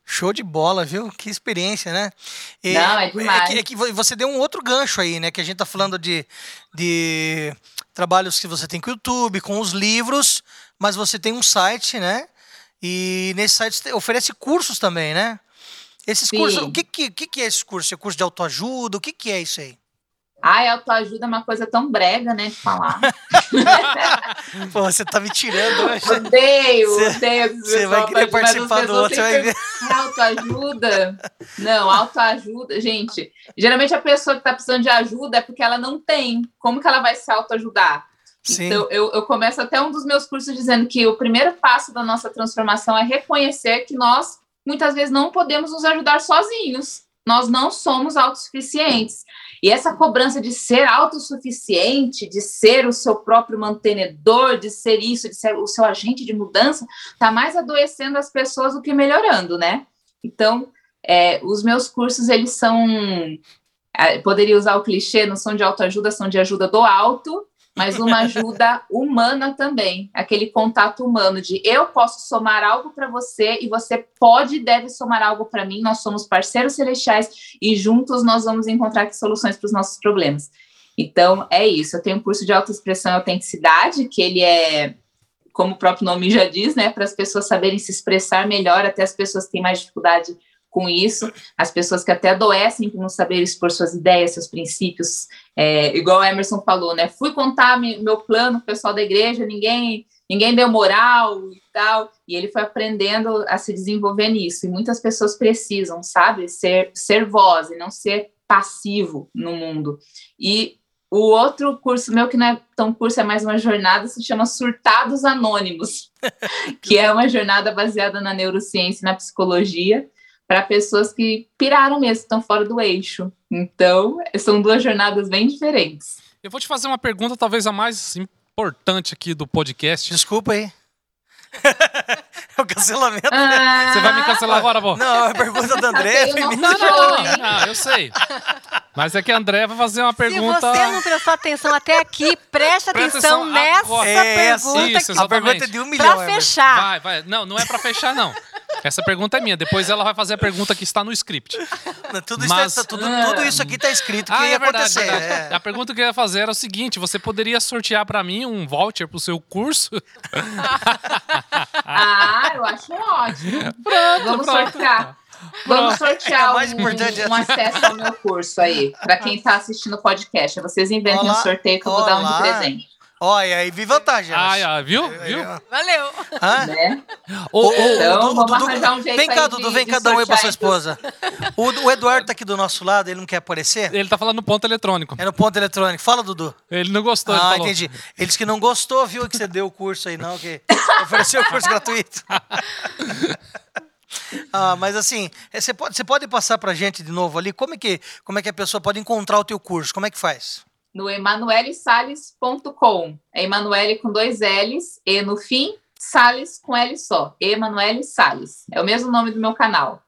Show de bola, viu? Que experiência, né? E, Não, é demais. É que, é que, você deu um outro gancho aí, né? Que a gente tá falando de, de trabalhos que você tem com o YouTube, com os livros, mas você tem um site, né? E nesse site oferece cursos também, né? Esses Sim. cursos, o que, que, que é esse curso? É curso de autoajuda? O que, que é isso aí? Ai, autoajuda é uma coisa tão brega, né, de falar. Pô, você tá me tirando hoje. Odeio, você, odeio. Você vai querer participar do outro, vai ver. Autoajuda? Não, autoajuda. Gente, geralmente a pessoa que tá precisando de ajuda é porque ela não tem. Como que ela vai se autoajudar? Sim. Então, eu, eu começo até um dos meus cursos dizendo que o primeiro passo da nossa transformação é reconhecer que nós, muitas vezes, não podemos nos ajudar sozinhos. Nós não somos autossuficientes. E essa cobrança de ser autossuficiente, de ser o seu próprio mantenedor, de ser isso, de ser o seu agente de mudança, está mais adoecendo as pessoas do que melhorando, né? Então, é, os meus cursos, eles são. É, poderia usar o clichê, não são de autoajuda, são de ajuda do alto, mas uma ajuda humana também, aquele contato humano de eu posso somar algo para você e você pode e deve somar algo para mim. Nós somos parceiros celestiais e juntos nós vamos encontrar soluções para os nossos problemas. Então é isso. Eu tenho um curso de autoexpressão e autenticidade que ele é como o próprio nome já diz, né, para as pessoas saberem se expressar melhor, até as pessoas que têm mais dificuldade com isso, as pessoas que até adoecem por não saber expor suas ideias, seus princípios, é, igual o Emerson falou, né? Fui contar meu plano pessoal da igreja, ninguém ninguém deu moral e tal, e ele foi aprendendo a se desenvolver nisso. E muitas pessoas precisam, sabe, ser ser voz e não ser passivo no mundo. E o outro curso meu, que não é tão curso, é mais uma jornada, se chama Surtados Anônimos, que é uma jornada baseada na neurociência e na psicologia, para pessoas que piraram mesmo, estão fora do eixo. Então, são duas jornadas bem diferentes. Eu vou te fazer uma pergunta, talvez a mais importante aqui do podcast. Desculpa aí. é o cancelamento. Ah, Você vai me cancelar agora, pô? Não, é a pergunta da André. não, não, não, não, eu sei. Mas é que a André vai fazer uma pergunta. Se você não prestou atenção até aqui, preste atenção, atenção nessa é, pergunta. Isso, a pergunta é de um milhão. Pra fechar. Vai, vai. Não, não é pra fechar, não. Essa pergunta é minha. Depois ela vai fazer a pergunta que está no script. Tudo, isso, Mas- tá- tudo, tudo isso aqui tá escrito que Ah, ia é verdade, acontecer. verdade. é. A pergunta que eu ia fazer era o seguinte: você poderia sortear pra mim um voucher pro seu curso? Ah, eu acho ótimo. Pronto, Vamos pronto. sortear. Vamos É sortear o mais um, importante é- um acesso ao meu curso aí, para quem está assistindo o podcast. Vocês inventem Olá, um sorteio que eu vou dar um de olá. presente. Olha, aí vi vantagem. Ah, ah, viu? É, viu? é. Valeu. Hã? Né? Ô, ô, Então, Dudu- vamos Dudu- arranjar um jeito Vem cá, Dudu, vem dar um oi pra sua esposa. O, o Eduardo tá aqui do nosso lado, ele não quer aparecer? Ele tá falando no ponto eletrônico. É no ponto eletrônico. Fala, Dudu. Ele não gostou, ele Ah, falou. entendi. Ele disse que não gostou, viu, que você deu o curso aí, não, que ofereceu o curso gratuito. Ah, mas assim, eh, você pode, você pode passar pra gente de novo ali, como é, que, como é que a pessoa pode encontrar o teu curso? Como é que faz? No emanuelesales.com. É Emanuele com dois L's e no fim, Sales com L só. Emanuele Sales. É o mesmo nome do meu canal.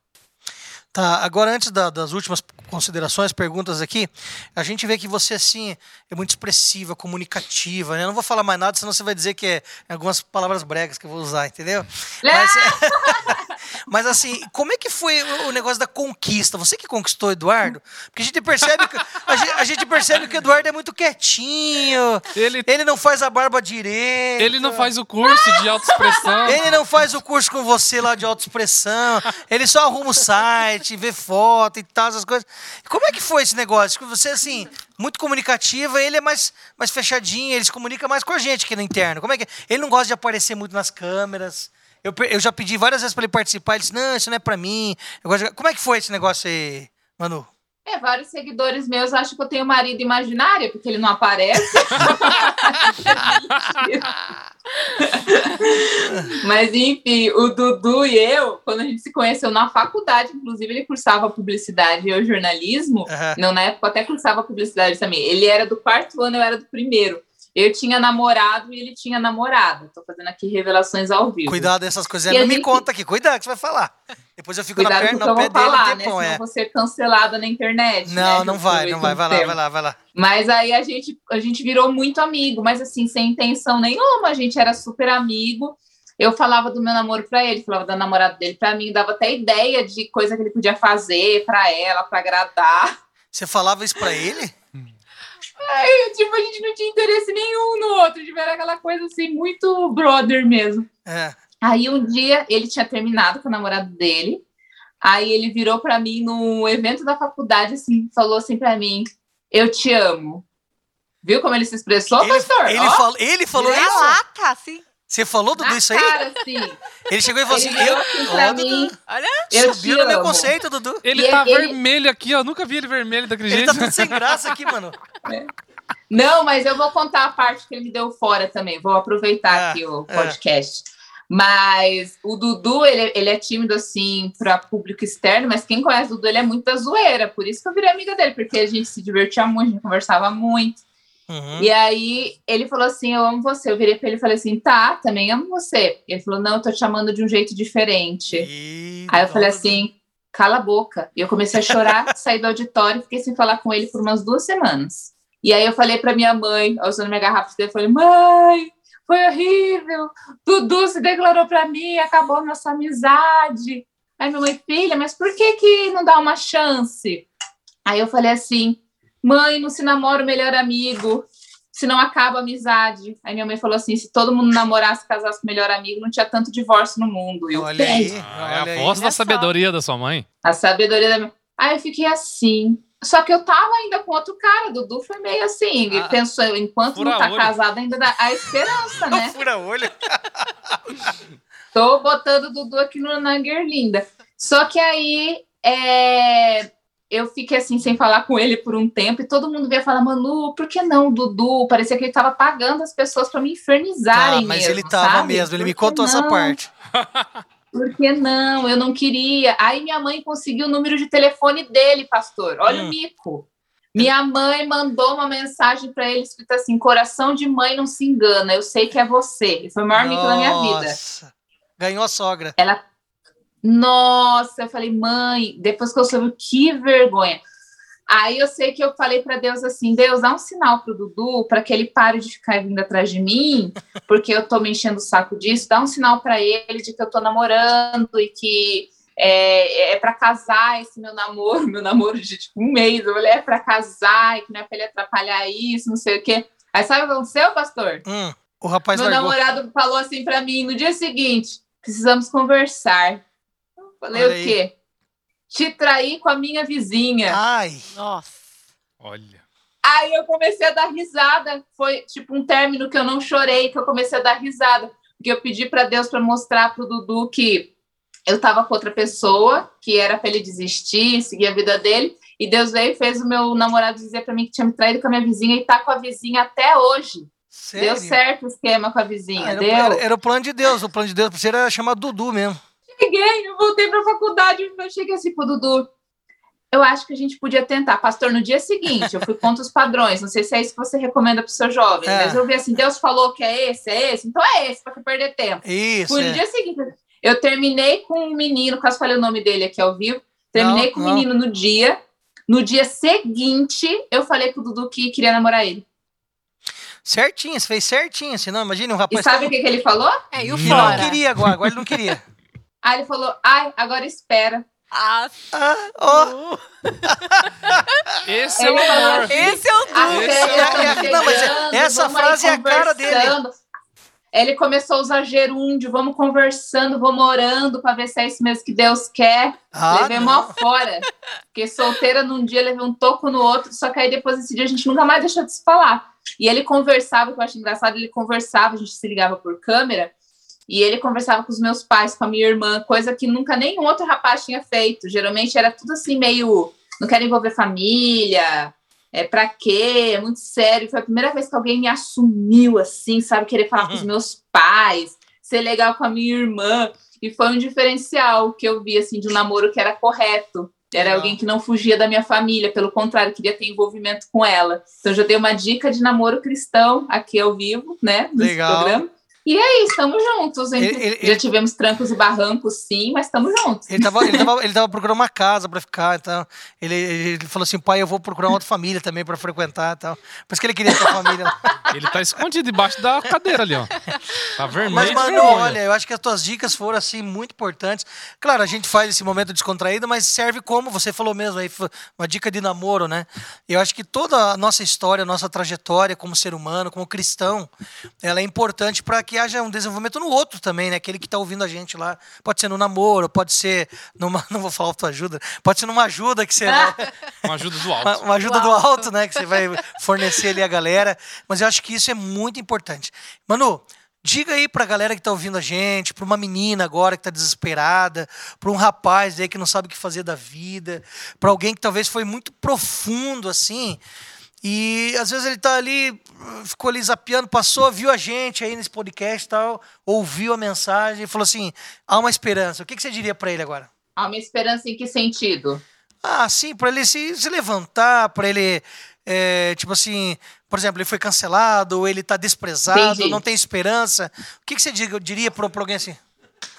Tá, agora antes da- das últimas considerações, perguntas aqui, a gente vê que você, assim, é muito expressiva, comunicativa, né? Eu não vou falar mais nada, senão você vai dizer que é algumas palavras bregas que eu vou usar, entendeu? Mas, mas assim, como é que foi o o negócio da conquista? Você que conquistou o Eduardo? Porque a gente percebe que, a gente, a gente percebe que o Eduardo é muito quietinho, Ele, ele não faz a barba direito. ele não faz o curso de autoexpressão. Ele não faz o curso com você lá de autoexpressão. Ele só arruma o site, vê foto e tal, essas coisas. Como é que foi esse negócio? Que Você, assim, muito comunicativa, ele é mais, mais fechadinho, ele se comunica mais com a gente aqui no interno. Como é que é? Ele não gosta de aparecer muito nas câmeras. Eu, eu já pedi várias vezes para ele participar, ele disse, não, isso não é para mim. De- Como é que foi esse negócio aí, Manu? É, vários seguidores meus acham que eu tenho marido imaginário, porque ele não aparece. Mas, enfim, o Dudu e eu, quando a gente se conheceu na faculdade, inclusive ele cursava publicidade e eu jornalismo. Aham. Não, na época eu até cursava publicidade também. Ele era do quarto ano, eu era do primeiro. Eu tinha namorado e ele tinha namorada. Tô fazendo aqui revelações ao vivo. Cuidado dessas coisas. E Não me gente- conta aqui, cuidado que você vai falar. Depois eu fico Cuidado na perna, no pé vou dele falar, um né? tempão, Senão é. ser cancelada na internet. Não, né? não vai, não vai. Vai lá, vai lá, vai lá. Mas aí a gente, a gente virou muito amigo, mas assim, sem intenção nenhuma, a gente era super amigo. Eu falava do meu namoro pra ele, falava da namorada dele pra mim, dava até ideia de coisa que ele podia fazer pra ela, pra agradar. Você falava isso pra ele? E, tipo, a gente não tinha interesse nenhum no outro, tipo, era aquela coisa assim, muito brother mesmo. É. Aí um dia ele tinha terminado com o namorado dele. Aí ele virou pra mim no evento da faculdade, assim, falou assim pra mim: Eu te amo. Viu como ele se expressou, Ele, pastor? ele, Ó, fal- ele falou isso? lata, assim. Você falou tudo na isso aí? cara, assim. Ele chegou e falou Ele assim: eu, assim pra Ó, mim. Dudu, Olha. Eu subiu no meu conceito, Dudu. Ele E tá ele- vermelho aqui, ó. Nunca vi ele vermelho, tu acredita? Ele tá tudo sem graça aqui, mano. Não, mas eu vou contar a parte que ele me deu fora também. Vou aproveitar Ah, aqui o é. podcast. Mas o Dudu, ele, ele é tímido, assim, para público externo, mas quem conhece o Dudu, ele é muito da zoeira. Por isso que eu virei amiga dele, porque a gente se divertia muito, a gente conversava muito. Uhum. E aí ele falou assim: Eu amo você. Eu virei pra ele e falei assim: Tá, também amo você. Ele falou: Não, eu tô te chamando de um jeito diferente. E- Aí eu falei assim: Cala a boca. E eu comecei a chorar, saí do auditório e fiquei sem falar com ele por umas duas semanas. E aí eu falei pra minha mãe, usando minha garrafa de eu falei: Mãe, foi horrível. Dudu se declarou pra mim, acabou nossa amizade. Aí minha mãe, filha, mas por que que não dá uma chance? Aí eu falei assim: Mãe, não se namora o melhor amigo, senão acaba a amizade. Aí minha mãe falou assim: se todo mundo namorasse, casasse com o melhor amigo, não tinha tanto divórcio no mundo. E eu, Olha aí. Ah, é olha a aí. voz da Olha só. sabedoria da sua mãe. A sabedoria da minha. Aí eu fiquei assim. Só que eu tava ainda com outro cara, Dudu foi meio assim. Ah, pensou, enquanto não tá fura-olho. casado, ainda dá a esperança, né? Fura olho. Tô botando o Dudu aqui no, na Guerlinda. Só que aí é, eu fiquei assim, sem falar com ele por um tempo, e todo mundo veio falar, Manu, por que não, Dudu? Parecia que ele tava pagando as pessoas para me infernizarem Tá, mas mesmo, ele tava sabe? mesmo, ele me contou essa não? parte. Por que não? Eu não queria. Aí minha mãe conseguiu o número de telefone dele, pastor. Olha Hum. o mico. Minha mãe mandou uma mensagem para ele escrita assim: coração de mãe não se engana, eu sei que é você. E foi o maior mico da minha vida. Nossa. Ganhou a sogra. Nossa, eu falei, mãe, depois que eu soube, que vergonha. Aí eu sei que eu falei para Deus assim: Deus, dá um sinal pro Dudu para que ele pare de ficar vindo atrás de mim, porque eu tô me enchendo o saco disso. Dá um sinal para ele de que eu tô namorando e que é, é para casar esse meu namoro, meu namoro de tipo um mês. Eu falei: é para casar e que não é para ele atrapalhar isso, não sei o quê. Aí sabe o que aconteceu, pastor? Hum, o rapaz Meu largou. namorado falou assim para mim no dia seguinte: precisamos conversar. Falei Olha o aí. quê? Te trair com a minha vizinha. Ai, Nossa. Olha. Aí eu comecei a dar risada. Foi tipo um término que eu não chorei, que eu comecei a dar risada. Porque eu pedi para Deus para mostrar pro Dudu que eu tava com outra pessoa, que era para ele desistir, seguir a vida dele. E Deus veio e fez o meu namorado dizer para mim que tinha me traído com a minha vizinha e tá com a vizinha até hoje. sério? Deu certo o esquema com a vizinha, Ah, era, deu. era- era o plano de Deus. O plano de Deus pra você era chamar Dudu mesmo. Cheguei, eu voltei para a faculdade, eu cheguei assim pro Dudu. Eu acho que a gente podia tentar. Pastor, no dia seguinte, eu fui contra os padrões. Não sei se é isso que você recomenda para o seu jovem, É. mas eu vi assim: Deus falou que é esse, é esse, então é esse, para que perder tempo. Isso. Fui no é. dia seguinte. Eu terminei com um menino, quase falei o nome dele aqui ao vivo. Terminei Não, com o não. menino no dia. No dia seguinte, eu falei pro Dudu que queria namorar ele. Certinho, você fez certinho. Senão, imagine um E rapaz sabe o que, que ele falou? É, e o que não fora? queria agora. Agora ele não queria. Aí ele falou: ai, agora espera. Ah, Ah, ó. Esse é o falou amor. esse é o A Du. Esse festa é- é- não, mas é- chegando, essa frase é a cara dele. Ele começou a usar gerúndio, vamos conversando, vamos orando para ver se é isso mesmo que Deus quer. Ah, levei não. mó fora. Porque solteira num dia, levei um toco no outro, só que aí depois desse dia a gente nunca mais deixou de se falar. E ele conversava, que eu acho engraçado, ele conversava, a gente se ligava por câmera, e ele conversava com os meus pais, com a minha irmã, coisa que nunca nenhum outro rapaz tinha feito. Geralmente era tudo assim, meio. Não quero envolver família, é pra quê? É muito sério. Foi a primeira vez que alguém me assumiu assim, sabe? Querer falar com os meus pais, ser legal com a minha irmã. E foi um diferencial que eu vi, assim, de um namoro que era correto. Era alguém que não fugia da minha família, pelo contrário, queria ter envolvimento com ela. Então, já dei uma dica de namoro cristão aqui ao vivo, né? Legal. programa. E é isso, estamos juntos. Ele- ele- já tivemos trancos e barrancos, sim, mas estamos juntos. Ele tava, ele, tava, ele tava procurando uma casa pra ficar, então ele, ele falou assim, pai, eu vou procurar uma outra família também pra frequentar, e tal. Por isso que ele queria ter família. Ele tá escondido debaixo da cadeira ali, ó. Tá vermelho. Mas mano, olha, eu acho que as tuas dicas foram assim muito importantes. Claro, a gente faz esse momento descontraído, mas serve como você falou mesmo aí, uma dica de namoro, né? Eu acho que toda a nossa história, a nossa trajetória como ser humano, como cristão, ela é importante para que haja um desenvolvimento no outro também, né? Aquele que está ouvindo a gente lá. Pode ser no namoro, pode ser numa. Não vou falar autoajuda, pode ser numa ajuda que você. Com a ajuda do Uma, alto. uma ajuda Do do alto. alto, né? Que você vai fornecer ali a galera. Mas eu acho que isso é muito importante. Manu, diga aí pra galera que tá ouvindo a gente, pra uma menina agora que tá desesperada, pra um rapaz aí que não sabe o que fazer da vida, pra alguém que talvez foi muito profundo assim. E às vezes ele tá ali, ficou ali zapeando, passou, viu a gente aí nesse podcast e tal, ouviu a mensagem e falou assim: há uma esperança. O que, que você diria pra ele agora? Há uma esperança em que sentido? Ah, sim, para ele se, se levantar, para ele, é, tipo assim, por exemplo, ele foi cancelado, ele tá desprezado, Entendi. não tem esperança. O que, que você diga- diria para alguém assim?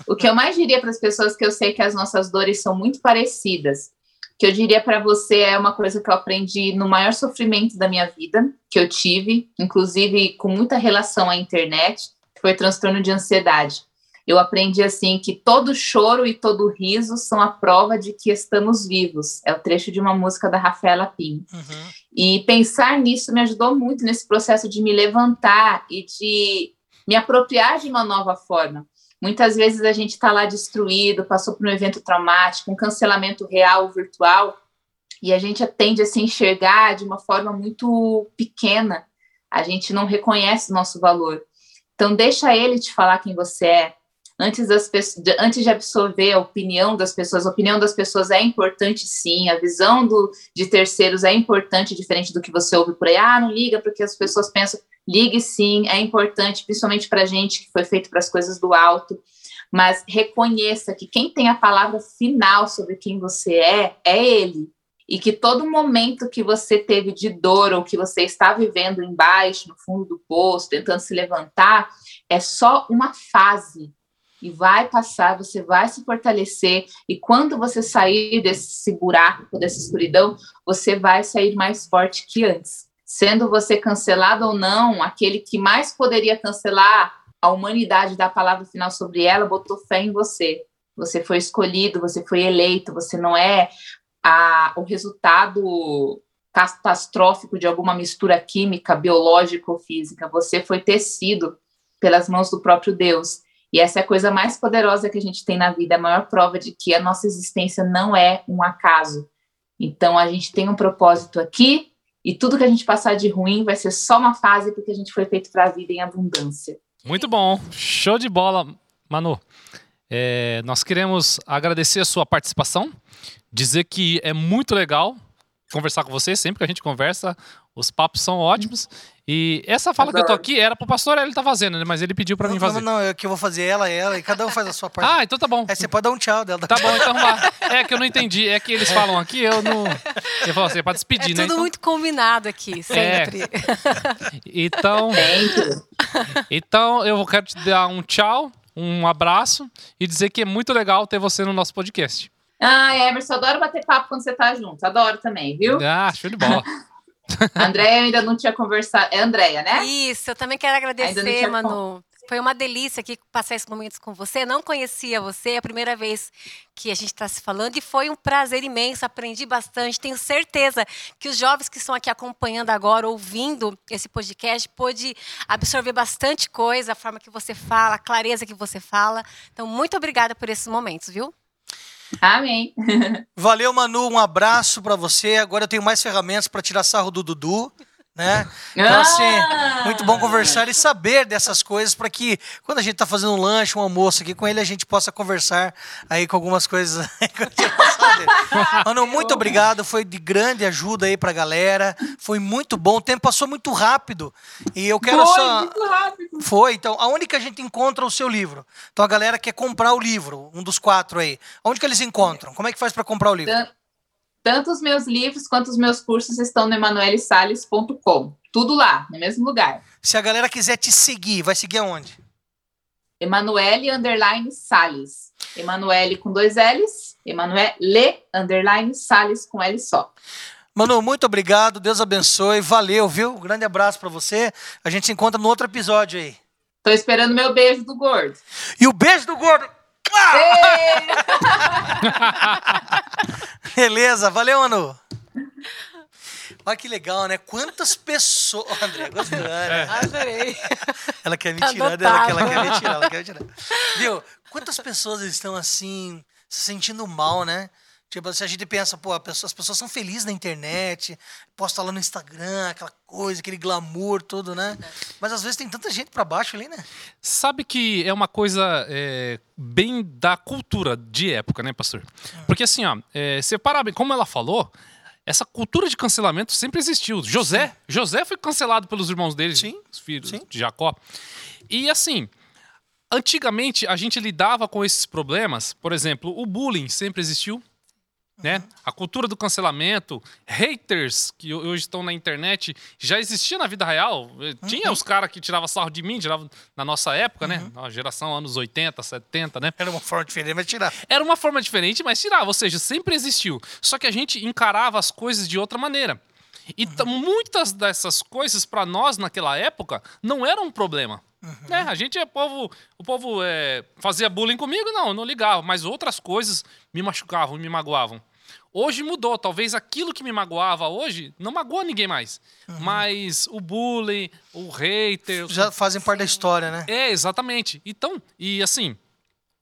O que eu mais diria para as pessoas que eu sei que as nossas dores são muito parecidas, que eu diria para você é uma coisa que eu aprendi no maior sofrimento da minha vida, que eu tive, inclusive com muita relação à internet, que foi transtorno de ansiedade. Eu aprendi assim que todo choro e todo riso são a prova de que estamos vivos. É o trecho de uma música da Rafaela Pinho. Uhum. E pensar nisso me ajudou muito nesse processo de me levantar e de me apropriar de uma nova forma. Muitas vezes a gente está lá destruído, passou por um evento traumático, um cancelamento real ou virtual, e a gente tende a se enxergar de uma forma muito pequena. A gente não reconhece o nosso valor. Então, deixa ele te falar quem você é. Antes, das antes de absorver a opinião das pessoas, a opinião das pessoas é importante sim, a visão do, de terceiros é importante, diferente do que você ouve por aí. Ah, não liga porque as pessoas pensam. Ligue sim, é importante, principalmente para gente que foi feito para as coisas do alto. Mas reconheça que quem tem a palavra final sobre quem você é, é ele. E que todo momento que você teve de dor ou que você está vivendo embaixo, no fundo do poço, tentando se levantar, é só uma fase. E vai passar, você vai se fortalecer, e quando você sair desse buraco, dessa escuridão, você vai sair mais forte que antes. Sendo você cancelado ou não, aquele que mais poderia cancelar a humanidade da palavra final sobre ela botou fé em você. Você foi escolhido, você foi eleito, você não é a, o resultado catastrófico de alguma mistura química, biológica ou física. Você foi tecido pelas mãos do próprio Deus. E essa é a coisa mais poderosa que a gente tem na vida, a maior prova de que a nossa existência não é um acaso. Então a gente tem um propósito aqui e tudo que a gente passar de ruim vai ser só uma fase porque a gente foi feito para a vida em abundância. Muito bom, show de bola, Manu. É, nós queremos agradecer a sua participação, dizer que é muito legal conversar com você, sempre que a gente conversa, os papos são ótimos. E essa fala que eu tô aqui era pro pastor, ele tá fazendo, né? Mas ele pediu pra não, mim fazer. Não, não, é que eu vou fazer ela, ela, e cada um faz a sua parte. ah, então tá bom. É, você pode dar um tchau dela. Tá bom, então vá. É que eu não entendi. É que eles falam aqui, eu não. Você falou assim, é pra despedir, é né? tudo então... muito combinado aqui, sempre. É. Então. então, eu quero te dar um tchau, um abraço e dizer que é muito legal ter você no nosso podcast. Ah, Emerson, adoro bater papo quando você tá junto. Adoro também, viu? Ah, show de bola. A Andréia ainda não tinha conversado. É Andréia, né? Isso, eu também quero agradecer, Manu. Foi uma delícia aqui passar esses momentos com você. Não conhecia você, é a primeira vez que a gente está se falando e foi um prazer imenso. Aprendi bastante. Tenho certeza que os jovens que estão aqui acompanhando agora, ouvindo esse podcast, pôde absorver bastante coisa, a forma que você fala, a clareza que você fala. Então, muito obrigada por esses momentos, viu? Amém. Valeu, Manu. Um abraço para você. Agora eu tenho mais ferramentas para tirar sarro do Dudu né? Então, assim, ah! muito bom conversar e saber dessas coisas para que quando a gente está fazendo um lanche, um almoço aqui com ele, a gente possa conversar aí com algumas coisas. Mano, muito obrigado, foi de grande ajuda aí pra galera, foi muito bom, o tempo passou muito rápido e eu quero foi, só... Muito rápido. Foi, então, aonde que a gente encontra o seu livro? Então a galera quer comprar o livro, um dos quatro aí. Onde que eles encontram? Como é que faz para comprar o livro? Tanto os meus livros quanto os meus cursos estão no emanuelesales.com. Tudo lá, no mesmo lugar. Se a galera quiser te seguir, vai seguir aonde? Emanuele underline Salles. Emanuele com dois L's. Emanuele underline Salles com L só. Manu, muito obrigado. Deus abençoe. Valeu, viu? Um grande abraço para você. A gente se encontra no outro episódio aí. Tô esperando meu beijo do gordo. E o beijo do gordo Beleza, valeu, Manu. Olha que legal, né? Quantas pessoas. Oh, André, gostou, né? É. Adorei. Ela quer me tirar dela, ela quer me tirar, ela quer me tirar. Viu? Quantas pessoas estão assim, se sentindo mal, né? Tipo, se a gente pensa, pô, pessoa, as pessoas são felizes na internet, posta lá no Instagram, aquela coisa, aquele glamour, tudo, né? Mas às vezes tem tanta gente para baixo ali, né? Sabe que é uma coisa é, bem da cultura de época, né, pastor? Hum. Porque assim, ó, é, você para bem, como ela falou, essa cultura de cancelamento sempre existiu. José, Sim. José foi cancelado pelos irmãos dele, Sim. os filhos Sim. de Jacó. E assim, antigamente a gente lidava com esses problemas, por exemplo, o bullying sempre existiu né? A cultura do cancelamento, haters que hoje estão na internet, já existia na vida real. Tinha uhum. os caras que tiravam sarro de mim, tiravam na nossa época, né? uhum. né? Na geração anos 80, 70, né? Era uma forma diferente, mas tirava. Era uma forma diferente, mas tirava. Ou seja, sempre existiu. Só que a gente encarava as coisas de outra maneira. E uhum. muitas dessas coisas, para nós naquela época, não eram um problema. Uhum. É, a gente é povo. O povo é, fazia bullying comigo, não, eu não ligava. Mas outras coisas me machucavam, me magoavam. Hoje mudou. Talvez aquilo que me magoava hoje não magoa ninguém mais. Uhum. Mas o bullying, o hater. Já fazem parte da história, né? É, exatamente. Então, e assim,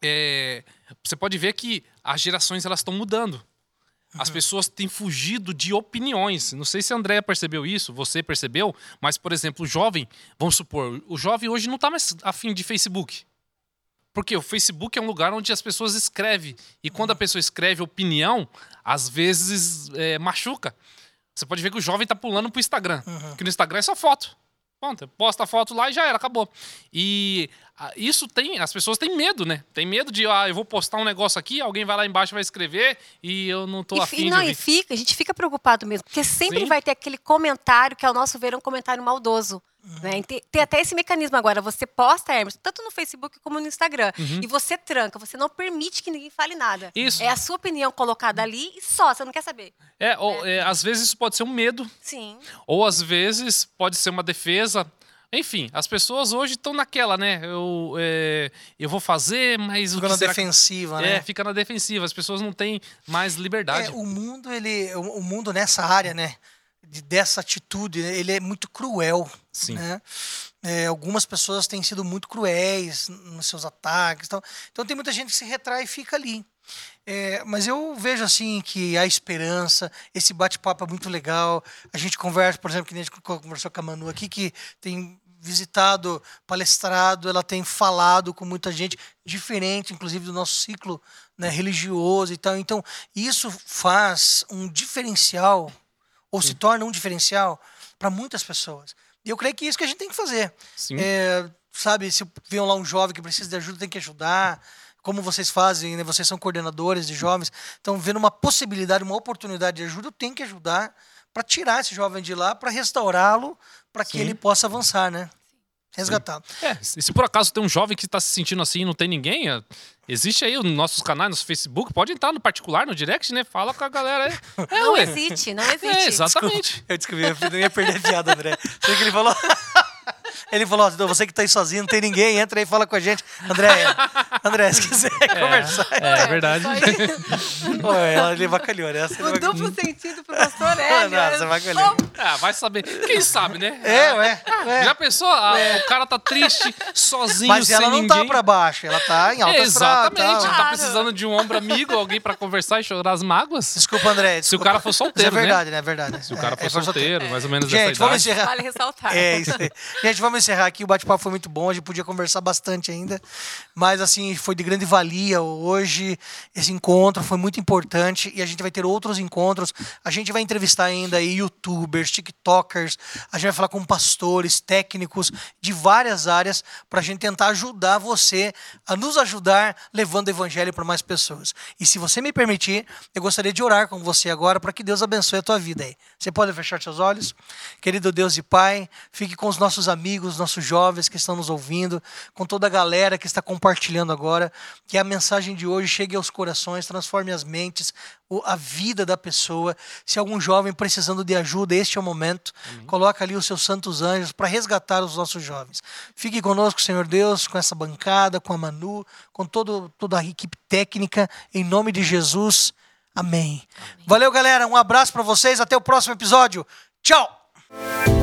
é, você pode ver que as gerações elas estão mudando. As uhum. pessoas têm fugido de opiniões. Não sei se a Andrea percebeu isso, você percebeu, mas, por exemplo, o jovem, vamos supor, o jovem hoje não está mais afim de Facebook. Porque o Facebook é um lugar onde as pessoas escrevem. E quando a pessoa escreve opinião, às vezes é, machuca. Você pode ver que o jovem está pulando pro Instagram. Uhum. Que no Instagram é só foto. Ponto, posta a foto lá e já era, acabou. E isso tem, as pessoas têm medo, né? Tem medo de, ah, eu vou postar um negócio aqui, alguém vai lá embaixo vai escrever e eu não tô e, afim não, de e fica, a gente fica preocupado mesmo, porque sempre Sim. vai ter aquele comentário que ao nosso ver é um comentário maldoso. Né? Tem, tem, até esse mecanismo agora. Você posta, Hermes, tanto no Facebook como no Instagram. Uhum. E você tranca, você não permite que ninguém fale nada. Isso. É a sua opinião colocada ali e só, você não quer saber. É, ou, é. é às vezes isso pode ser um medo. Sim. Ou às vezes pode ser uma defesa. Enfim, as pessoas hoje estão naquela, né? Eu, é, eu vou fazer, mas fica o na defensiva, que... né? É, fica na defensiva. As pessoas não têm mais liberdade. É, o mundo, ele, o mundo nessa área, né? De, dessa atitude, ele é muito cruel. Sim. Né? É, algumas pessoas têm sido muito cruéis nos seus ataques. Então, então tem muita gente que se retrai e fica ali. É, mas eu vejo assim que há esperança, esse bate-papo é muito legal. A gente conversa, por exemplo, que a gente conversou com a Manu aqui, que tem visitado, palestrado, ela tem falado com muita gente, diferente, inclusive, do nosso ciclo né, religioso e tal. Então, isso faz um diferencial, ou Sim. se torna um diferencial, para muitas pessoas. E eu creio que é isso que a gente tem que fazer. É, sabe, se vem lá um jovem que precisa de ajuda, tem que ajudar como vocês fazem, né? vocês são coordenadores de jovens, então vendo uma possibilidade, uma oportunidade de ajuda, eu tenho que ajudar para tirar esse jovem de lá, para restaurá-lo, para que ele possa avançar, né? Resgatar. É, e se por acaso tem um jovem que está se sentindo assim e não tem ninguém, é, existe aí os nossos canais, no Facebook, pode entrar no particular, no direct, né? Fala com a galera aí. É, não ué. existe, não existe. É, exatamente. Desculpa, eu descobri, eu ia perder a piada, André. Sei que ele falou. Ele falou: ó, você que tá aí sozinho, não tem ninguém, entra aí e fala com a gente. André, André, se quiser é, conversar. É, é verdade. Ué, ele vacalhou, né? O vai... duplo sentido pro pastor é. Não, você vacalhou. Ah, vai saber. Quem sabe, né? É, ué. ué. Já pensou? Ah, é. O cara tá triste, sozinho, Mas ela não tá ninguém. tá pra baixo, ela tá em alta Exatamente. Tá precisando de um ombro amigo, alguém pra conversar e chorar as mágoas. Desculpa, André. Desculpa. Se o cara for solteiro, Mas é verdade, né? né? É verdade. Se o cara for solteiro, mais ou menos Gente, dessa idade. Encerrar. Vale ressaltar. É, isso aí. Gente, vamos encerrar aqui. O bate-papo foi muito bom. A gente podia conversar bastante ainda. Mas, assim, foi de grande valia hoje. Esse encontro foi muito importante. E a gente vai ter outros encontros. A gente vai entrevistar ainda youtubers, tiktokers. A gente vai falar com pastores, técnicos de várias áreas para a gente tentar ajudar você a nos ajudar levando o evangelho para mais pessoas. E se você me permitir, eu gostaria de orar com você agora para que Deus abençoe a tua vida aí. Você pode fechar seus olhos? Querido Deus e Pai, fique com os nossos amigos, nossos jovens que estão nos ouvindo, com toda a galera que está compartilhando agora, que a mensagem de hoje chegue aos corações, transforme as mentes, a vida da pessoa. Se algum jovem precisando de ajuda, este é o momento. Amém. Coloca ali os seus santos anjos para resgatar os nossos jovens. Fique conosco, Senhor Deus, com essa bancada, com a Manu, com todo, toda a equipe técnica, em nome de Jesus. Amém. Amém. Valeu, galera. Um abraço para vocês. Até o próximo episódio. Tchau!